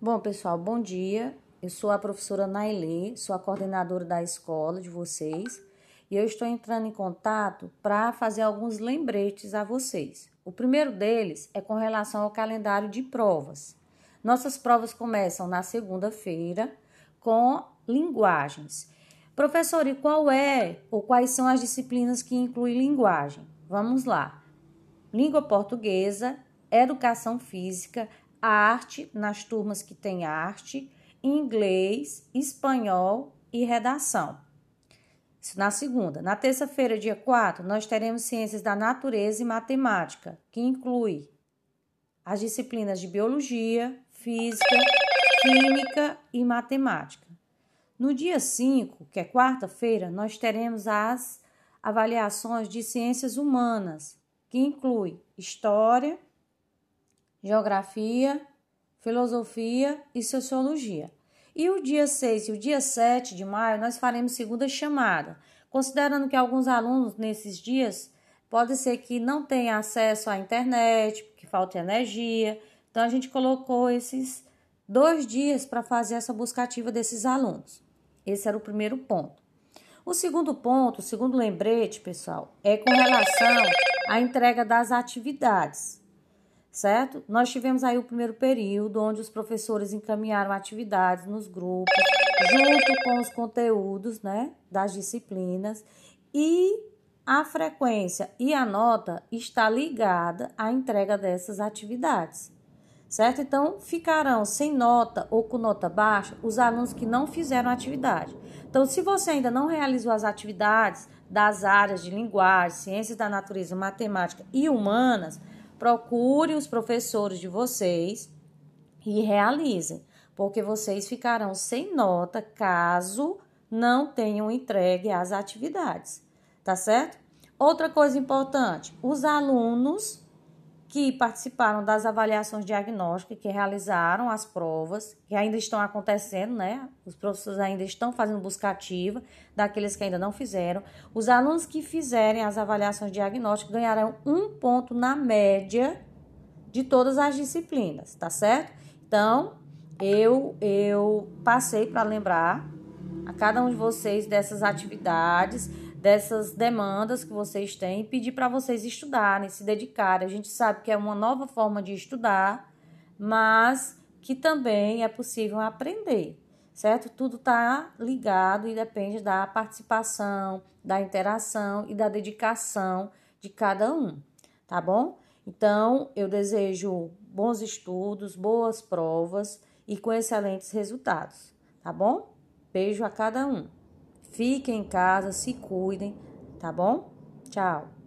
Bom, pessoal, bom dia. Eu sou a professora Nailê, sou a coordenadora da escola de vocês e eu estou entrando em contato para fazer alguns lembretes a vocês. O primeiro deles é com relação ao calendário de provas. Nossas provas começam na segunda-feira com linguagens. Professor, e qual é ou quais são as disciplinas que incluem linguagem? Vamos lá. Língua portuguesa, educação física, arte nas turmas que tem arte, inglês, espanhol e redação. Isso na segunda. Na terça-feira, dia 4, nós teremos ciências da natureza e matemática, que inclui as disciplinas de biologia, física, química e matemática. No dia 5, que é quarta-feira, nós teremos as avaliações de ciências humanas, que inclui história, geografia, filosofia e sociologia. E o dia 6 e o dia 7 de maio nós faremos segunda chamada, considerando que alguns alunos nesses dias pode ser que não tenham acesso à internet, que falte energia. Então a gente colocou esses dois dias para fazer essa busca ativa desses alunos. Esse era o primeiro ponto. O segundo ponto, o segundo lembrete, pessoal, é com relação à entrega das atividades certo? Nós tivemos aí o primeiro período, onde os professores encaminharam atividades nos grupos, junto com os conteúdos, né, das disciplinas, e a frequência e a nota está ligada à entrega dessas atividades, certo? Então, ficarão sem nota ou com nota baixa os alunos que não fizeram atividade. Então, se você ainda não realizou as atividades das áreas de linguagem, ciências da natureza, matemática e humanas, procure os professores de vocês e realizem, porque vocês ficarão sem nota caso não tenham entregue as atividades, tá certo? Outra coisa importante: os alunos que participaram das avaliações diagnósticas, que realizaram as provas, que ainda estão acontecendo, né? Os professores ainda estão fazendo busca ativa daqueles que ainda não fizeram. Os alunos que fizerem as avaliações diagnósticas ganharão um ponto na média de todas as disciplinas, tá certo? Então, eu, eu passei para lembrar a cada um de vocês dessas atividades dessas demandas que vocês têm e pedir para vocês estudarem, se dedicarem. A gente sabe que é uma nova forma de estudar, mas que também é possível aprender, certo? Tudo está ligado e depende da participação, da interação e da dedicação de cada um, tá bom? Então, eu desejo bons estudos, boas provas e com excelentes resultados, tá bom? Beijo a cada um. Fiquem em casa, se cuidem, tá bom? Tchau.